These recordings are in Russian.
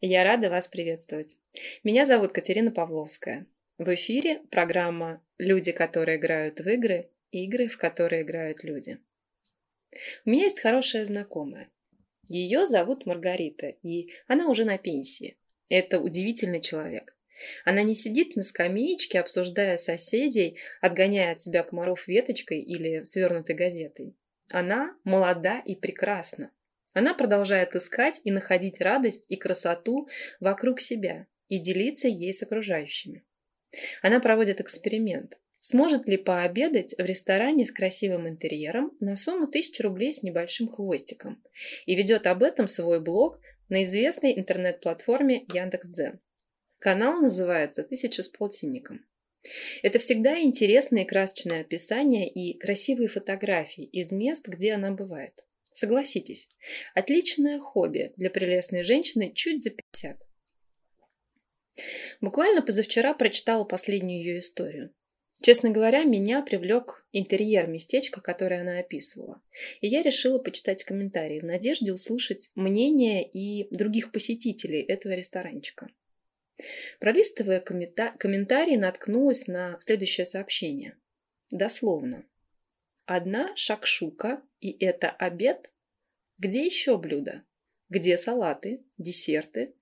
Я рада вас приветствовать. Меня зовут Катерина Павловская. В эфире программа «Люди, которые играют в игры, игры, в которые играют люди». У меня есть хорошая знакомая. Ее зовут Маргарита, и она уже на пенсии. Это удивительный человек. Она не сидит на скамеечке, обсуждая соседей, отгоняя от себя комаров веточкой или свернутой газетой. Она молода и прекрасна. Она продолжает искать и находить радость и красоту вокруг себя и делиться ей с окружающими. Она проводит эксперимент. Сможет ли пообедать в ресторане с красивым интерьером на сумму 1000 рублей с небольшим хвостиком и ведет об этом свой блог на известной интернет-платформе Яндекс.Дзен. Канал называется «Тысяча с полтинником». Это всегда интересные красочные описания и красивые фотографии из мест, где она бывает. Согласитесь, отличное хобби для прелестной женщины чуть за 50. Буквально позавчера прочитала последнюю ее историю. Честно говоря, меня привлек интерьер местечка, которое она описывала. И я решила почитать комментарии в надежде услышать мнение и других посетителей этого ресторанчика. Пролистывая комментарии, наткнулась на следующее сообщение. Дословно. Одна шакшука, и это обед? Где еще блюда? Где салаты, десерты?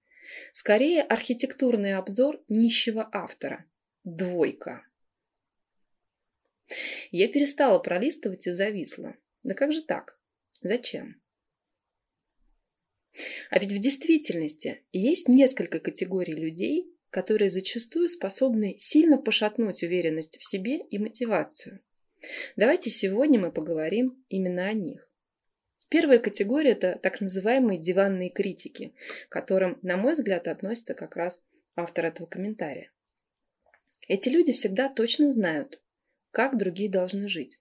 Скорее архитектурный обзор нищего автора. Двойка. Я перестала пролистывать и зависла. Да как же так? Зачем? А ведь в действительности есть несколько категорий людей, которые зачастую способны сильно пошатнуть уверенность в себе и мотивацию. Давайте сегодня мы поговорим именно о них. Первая категория – это так называемые диванные критики, к которым, на мой взгляд, относится как раз автор этого комментария. Эти люди всегда точно знают, как другие должны жить.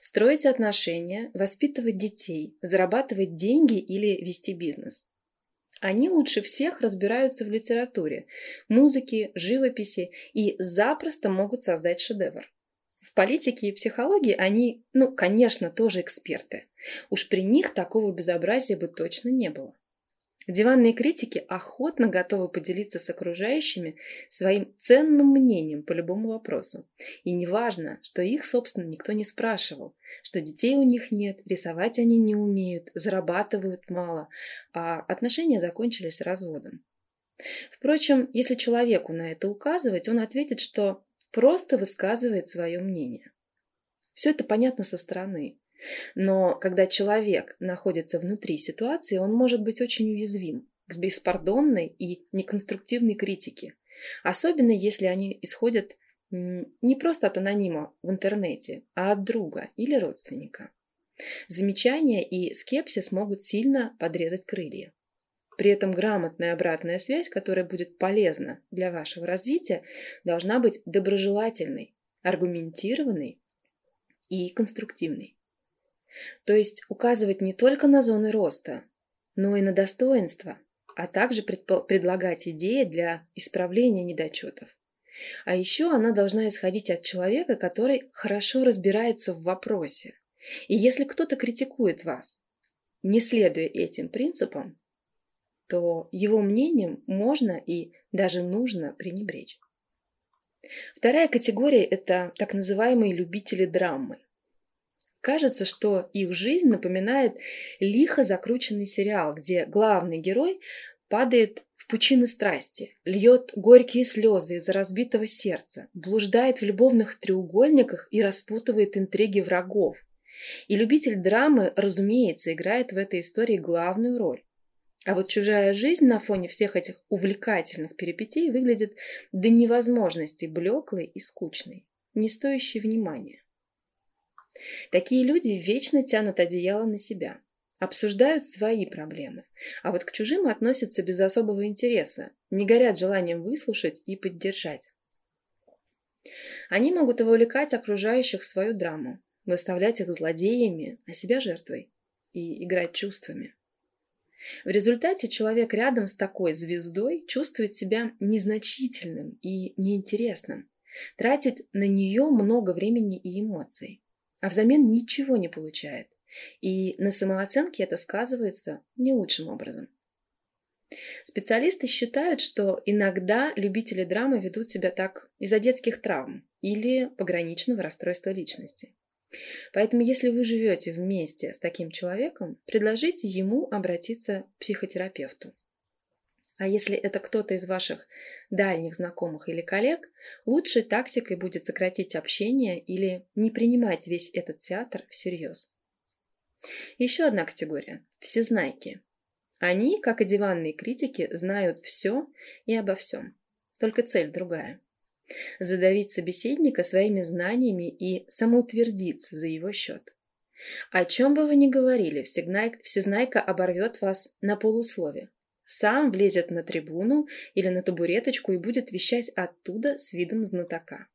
Строить отношения, воспитывать детей, зарабатывать деньги или вести бизнес. Они лучше всех разбираются в литературе, музыке, живописи и запросто могут создать шедевр. В политике и психологии они, ну, конечно, тоже эксперты. Уж при них такого безобразия бы точно не было. Диванные критики охотно готовы поделиться с окружающими своим ценным мнением по любому вопросу. И неважно, что их, собственно, никто не спрашивал, что детей у них нет, рисовать они не умеют, зарабатывают мало, а отношения закончились разводом. Впрочем, если человеку на это указывать, он ответит, что просто высказывает свое мнение. Все это понятно со стороны. Но когда человек находится внутри ситуации, он может быть очень уязвим к беспардонной и неконструктивной критике. Особенно если они исходят не просто от анонима в интернете, а от друга или родственника. Замечания и скепсис могут сильно подрезать крылья. При этом грамотная обратная связь, которая будет полезна для вашего развития, должна быть доброжелательной, аргументированной и конструктивной. То есть указывать не только на зоны роста, но и на достоинства, а также предлагать идеи для исправления недочетов. А еще она должна исходить от человека, который хорошо разбирается в вопросе. И если кто-то критикует вас, не следуя этим принципам, то его мнением можно и даже нужно пренебречь. Вторая категория – это так называемые любители драмы. Кажется, что их жизнь напоминает лихо закрученный сериал, где главный герой падает в пучины страсти, льет горькие слезы из-за разбитого сердца, блуждает в любовных треугольниках и распутывает интриги врагов. И любитель драмы, разумеется, играет в этой истории главную роль. А вот чужая жизнь на фоне всех этих увлекательных перипетий выглядит до невозможности блеклой и скучной, не стоящей внимания. Такие люди вечно тянут одеяло на себя, обсуждают свои проблемы, а вот к чужим относятся без особого интереса, не горят желанием выслушать и поддержать. Они могут вовлекать окружающих в свою драму, выставлять их злодеями, а себя жертвой и играть чувствами. В результате человек рядом с такой звездой чувствует себя незначительным и неинтересным, тратит на нее много времени и эмоций, а взамен ничего не получает. И на самооценке это сказывается не лучшим образом. Специалисты считают, что иногда любители драмы ведут себя так из-за детских травм или пограничного расстройства личности. Поэтому, если вы живете вместе с таким человеком, предложите ему обратиться к психотерапевту. А если это кто-то из ваших дальних знакомых или коллег, лучшей тактикой будет сократить общение или не принимать весь этот театр всерьез. Еще одна категория – всезнайки. Они, как и диванные критики, знают все и обо всем. Только цель другая – задавить собеседника своими знаниями и самоутвердиться за его счет. О чем бы вы ни говорили, всезнайка оборвет вас на полуслове. Сам влезет на трибуну или на табуреточку и будет вещать оттуда с видом знатока.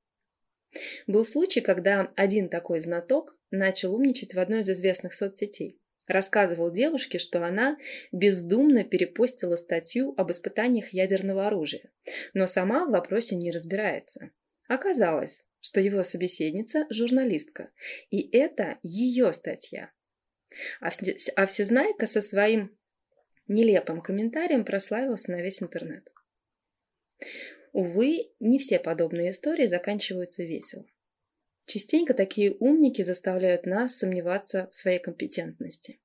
Был случай, когда один такой знаток начал умничать в одной из известных соцсетей. Рассказывал девушке, что она бездумно перепостила статью об испытаниях ядерного оружия, но сама в вопросе не разбирается. Оказалось, что его собеседница – журналистка, и это ее статья. А, а всезнайка со своим нелепым комментарием прославился на весь интернет. Увы, не все подобные истории заканчиваются весело. Частенько такие умники заставляют нас сомневаться в своей компетентности.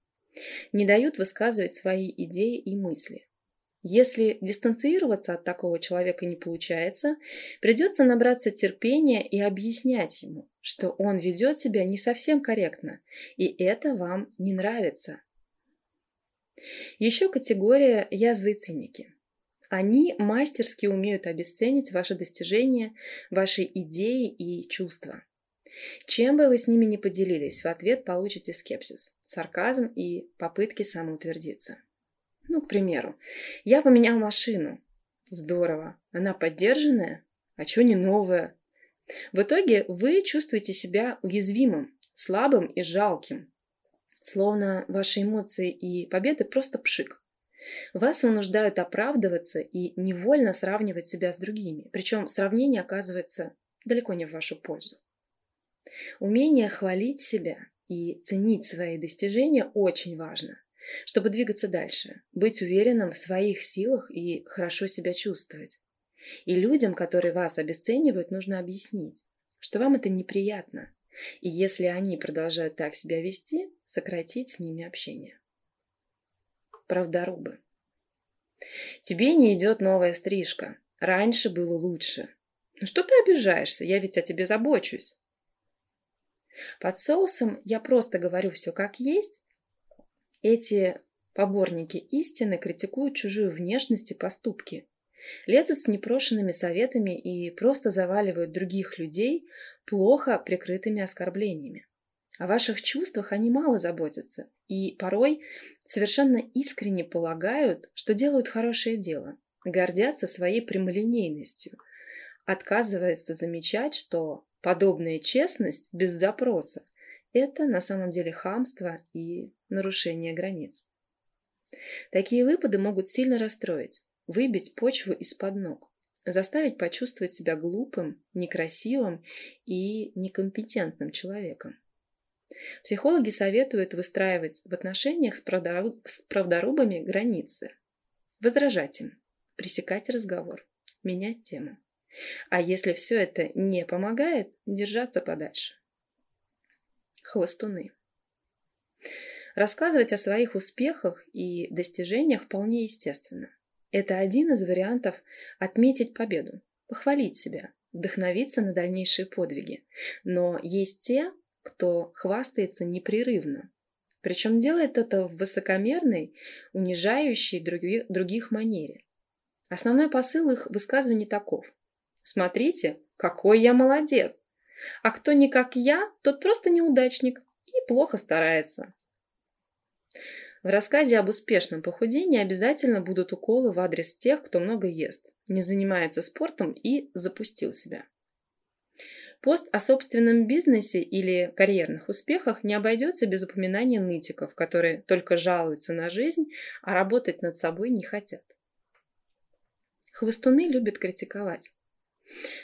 Не дают высказывать свои идеи и мысли. Если дистанцироваться от такого человека не получается, придется набраться терпения и объяснять ему, что он ведет себя не совсем корректно, и это вам не нравится. Еще категория язвы циники. Они мастерски умеют обесценить ваши достижения, ваши идеи и чувства. Чем бы вы с ними ни поделились, в ответ получите скепсис, сарказм и попытки самоутвердиться. Ну, к примеру, я поменял машину. Здорово. Она поддержанная? А что не новая? В итоге вы чувствуете себя уязвимым, слабым и жалким. Словно ваши эмоции и победы просто пшик. Вас вынуждают оправдываться и невольно сравнивать себя с другими. Причем сравнение оказывается далеко не в вашу пользу. Умение хвалить себя и ценить свои достижения очень важно, чтобы двигаться дальше, быть уверенным в своих силах и хорошо себя чувствовать. И людям, которые вас обесценивают, нужно объяснить, что вам это неприятно. И если они продолжают так себя вести, сократить с ними общение. Правдорубы. Тебе не идет новая стрижка. Раньше было лучше. Ну что ты обижаешься? Я ведь о тебе забочусь. Под соусом я просто говорю все как есть. Эти поборники истины критикуют чужую внешность и поступки. Лезут с непрошенными советами и просто заваливают других людей плохо прикрытыми оскорблениями. О ваших чувствах они мало заботятся и порой совершенно искренне полагают, что делают хорошее дело, гордятся своей прямолинейностью, отказываются замечать, что Подобная честность без запроса – это на самом деле хамство и нарушение границ. Такие выпады могут сильно расстроить, выбить почву из-под ног, заставить почувствовать себя глупым, некрасивым и некомпетентным человеком. Психологи советуют выстраивать в отношениях с, правдорубами границы, возражать им, пресекать разговор, менять тему. А если все это не помогает, держаться подальше. Хвостуны. Рассказывать о своих успехах и достижениях вполне естественно. Это один из вариантов отметить победу, похвалить себя, вдохновиться на дальнейшие подвиги. Но есть те, кто хвастается непрерывно. Причем делает это в высокомерной, унижающей других, других манере. Основной посыл их высказываний таков. Смотрите, какой я молодец. А кто не как я, тот просто неудачник и плохо старается. В рассказе об успешном похудении обязательно будут уколы в адрес тех, кто много ест, не занимается спортом и запустил себя. Пост о собственном бизнесе или карьерных успехах не обойдется без упоминания нытиков, которые только жалуются на жизнь, а работать над собой не хотят. Хвостуны любят критиковать.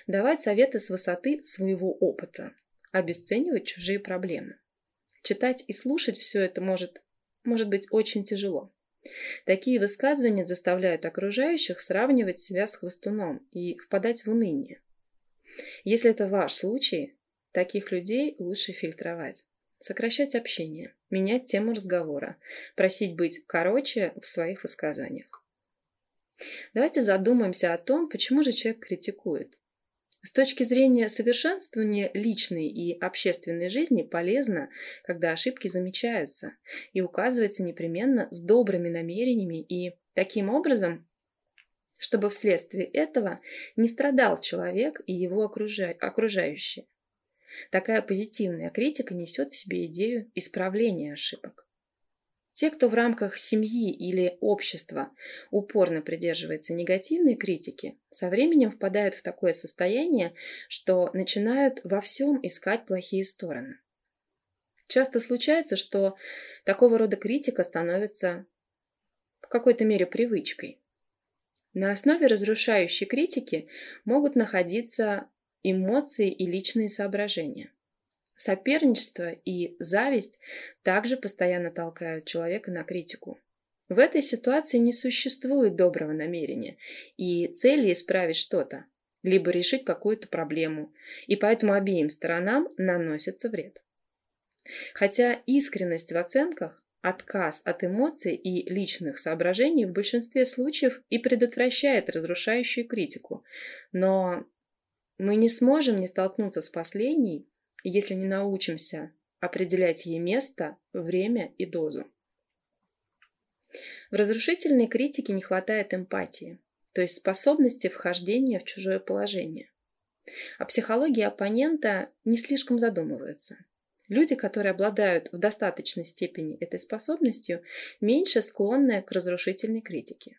Давать советы с высоты своего опыта. Обесценивать чужие проблемы. Читать и слушать все это может, может быть очень тяжело. Такие высказывания заставляют окружающих сравнивать себя с хвостуном и впадать в уныние. Если это ваш случай, таких людей лучше фильтровать. Сокращать общение, менять тему разговора, просить быть короче в своих высказываниях. Давайте задумаемся о том, почему же человек критикует. С точки зрения совершенствования личной и общественной жизни полезно, когда ошибки замечаются и указываются непременно с добрыми намерениями и таким образом, чтобы вследствие этого не страдал человек и его окружающие. Такая позитивная критика несет в себе идею исправления ошибок. Те, кто в рамках семьи или общества упорно придерживается негативной критики, со временем впадают в такое состояние, что начинают во всем искать плохие стороны. Часто случается, что такого рода критика становится в какой-то мере привычкой. На основе разрушающей критики могут находиться эмоции и личные соображения. Соперничество и зависть также постоянно толкают человека на критику. В этой ситуации не существует доброго намерения и цели исправить что-то, либо решить какую-то проблему, и поэтому обеим сторонам наносится вред. Хотя искренность в оценках, отказ от эмоций и личных соображений в большинстве случаев и предотвращает разрушающую критику, но мы не сможем не столкнуться с последней, если не научимся определять ей место, время и дозу. В разрушительной критике не хватает эмпатии, то есть способности вхождения в чужое положение. О психологии оппонента не слишком задумываются. Люди, которые обладают в достаточной степени этой способностью, меньше склонны к разрушительной критике.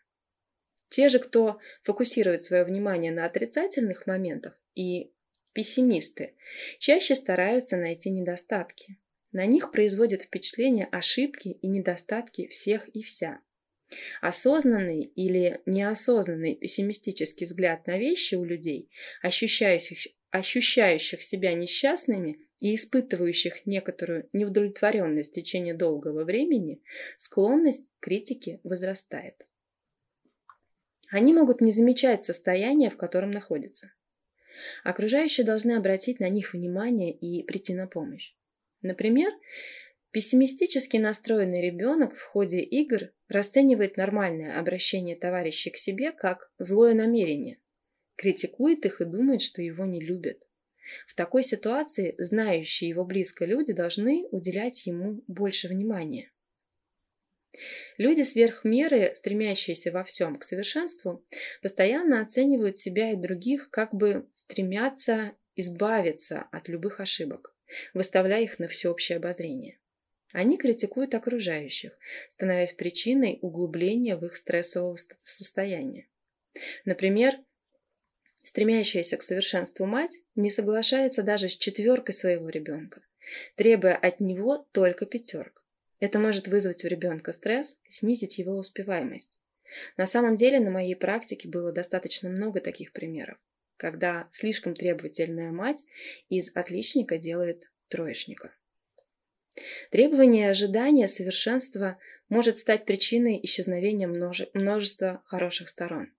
Те же, кто фокусирует свое внимание на отрицательных моментах и пессимисты, чаще стараются найти недостатки. На них производят впечатление ошибки и недостатки всех и вся. Осознанный или неосознанный пессимистический взгляд на вещи у людей, ощущающих, ощущающих себя несчастными и испытывающих некоторую неудовлетворенность в течение долгого времени, склонность к критике возрастает. Они могут не замечать состояние, в котором находятся. Окружающие должны обратить на них внимание и прийти на помощь. Например, пессимистически настроенный ребенок в ходе игр расценивает нормальное обращение товарищей к себе как злое намерение, критикует их и думает, что его не любят. В такой ситуации знающие его близко люди должны уделять ему больше внимания. Люди сверх меры, стремящиеся во всем к совершенству, постоянно оценивают себя и других, как бы стремятся избавиться от любых ошибок, выставляя их на всеобщее обозрение. Они критикуют окружающих, становясь причиной углубления в их стрессового состояния. Например, стремящаяся к совершенству мать не соглашается даже с четверкой своего ребенка, требуя от него только пятерок. Это может вызвать у ребенка стресс и снизить его успеваемость. На самом деле на моей практике было достаточно много таких примеров, когда слишком требовательная мать из отличника делает троечника. Требование ожидания совершенства может стать причиной исчезновения множества хороших сторон.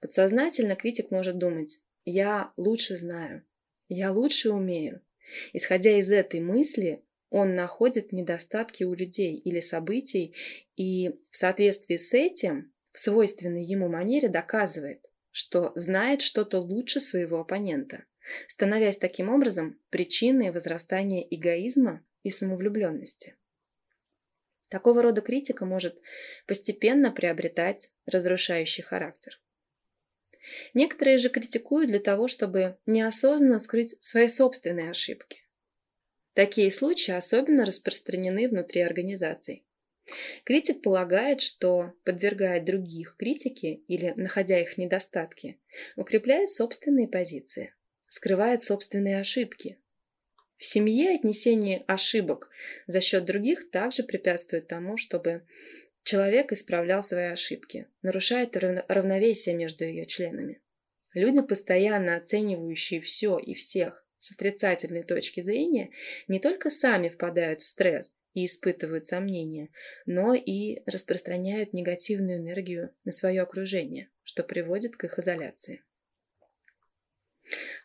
Подсознательно критик может думать «я лучше знаю», «я лучше умею». Исходя из этой мысли, он находит недостатки у людей или событий и в соответствии с этим в свойственной ему манере доказывает, что знает что-то лучше своего оппонента, становясь таким образом причиной возрастания эгоизма и самовлюбленности. Такого рода критика может постепенно приобретать разрушающий характер. Некоторые же критикуют для того, чтобы неосознанно скрыть свои собственные ошибки. Такие случаи особенно распространены внутри организаций. Критик полагает, что, подвергая других критике или находя их недостатки, укрепляет собственные позиции, скрывает собственные ошибки. В семье отнесение ошибок за счет других также препятствует тому, чтобы человек исправлял свои ошибки, нарушает равновесие между ее членами. Люди, постоянно оценивающие все и всех с отрицательной точки зрения не только сами впадают в стресс и испытывают сомнения, но и распространяют негативную энергию на свое окружение, что приводит к их изоляции.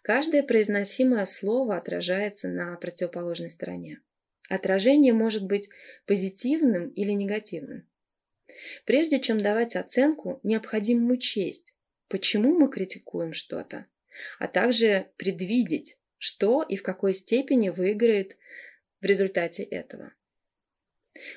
Каждое произносимое слово отражается на противоположной стороне. Отражение может быть позитивным или негативным. Прежде чем давать оценку, необходимо учесть, почему мы критикуем что-то, а также предвидеть, что и в какой степени выиграет в результате этого.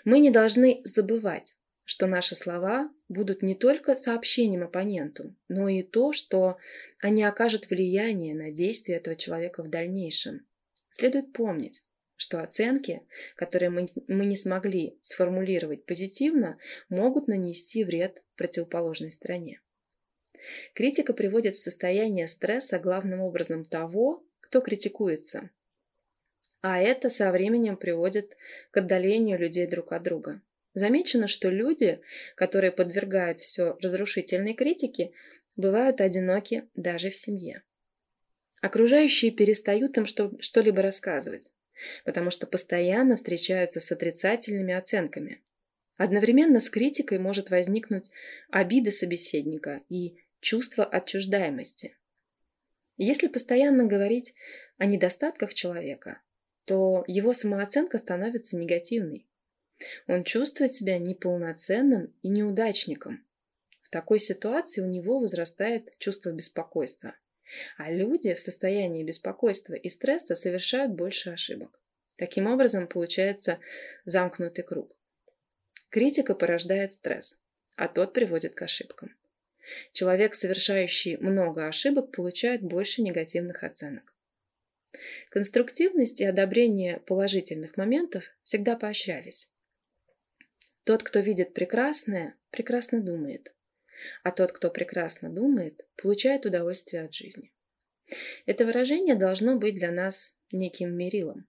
Мы не должны забывать, что наши слова будут не только сообщением оппоненту, но и то, что они окажут влияние на действия этого человека в дальнейшем. Следует помнить, что оценки, которые мы, мы не смогли сформулировать позитивно, могут нанести вред противоположной стороне. Критика приводит в состояние стресса главным образом того, кто критикуется. А это со временем приводит к отдалению людей друг от друга. Замечено, что люди, которые подвергают все разрушительной критике, бывают одиноки даже в семье. Окружающие перестают им что-либо рассказывать, потому что постоянно встречаются с отрицательными оценками. Одновременно с критикой может возникнуть обида собеседника и чувство отчуждаемости. Если постоянно говорить о недостатках человека, то его самооценка становится негативной. Он чувствует себя неполноценным и неудачником. В такой ситуации у него возрастает чувство беспокойства. А люди в состоянии беспокойства и стресса совершают больше ошибок. Таким образом, получается замкнутый круг. Критика порождает стресс, а тот приводит к ошибкам. Человек, совершающий много ошибок, получает больше негативных оценок. Конструктивность и одобрение положительных моментов всегда поощрялись. Тот, кто видит прекрасное, прекрасно думает. А тот, кто прекрасно думает, получает удовольствие от жизни. Это выражение должно быть для нас неким мерилом.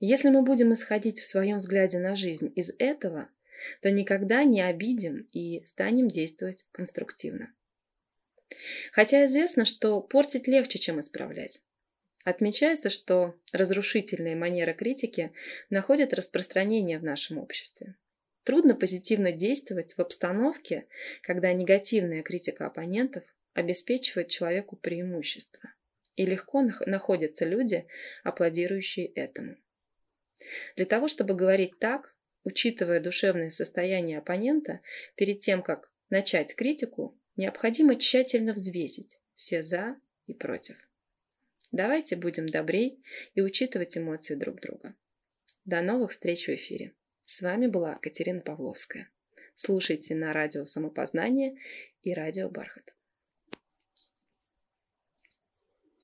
Если мы будем исходить в своем взгляде на жизнь из этого, то никогда не обидим и станем действовать конструктивно. Хотя известно, что портить легче, чем исправлять. Отмечается, что разрушительные манеры критики находят распространение в нашем обществе. Трудно позитивно действовать в обстановке, когда негативная критика оппонентов обеспечивает человеку преимущество. И легко находятся люди, аплодирующие этому. Для того, чтобы говорить так, учитывая душевное состояние оппонента, перед тем, как начать критику, необходимо тщательно взвесить все «за» и «против». Давайте будем добрей и учитывать эмоции друг друга. До новых встреч в эфире. С вами была Катерина Павловская. Слушайте на радио «Самопознание» и радио «Бархат».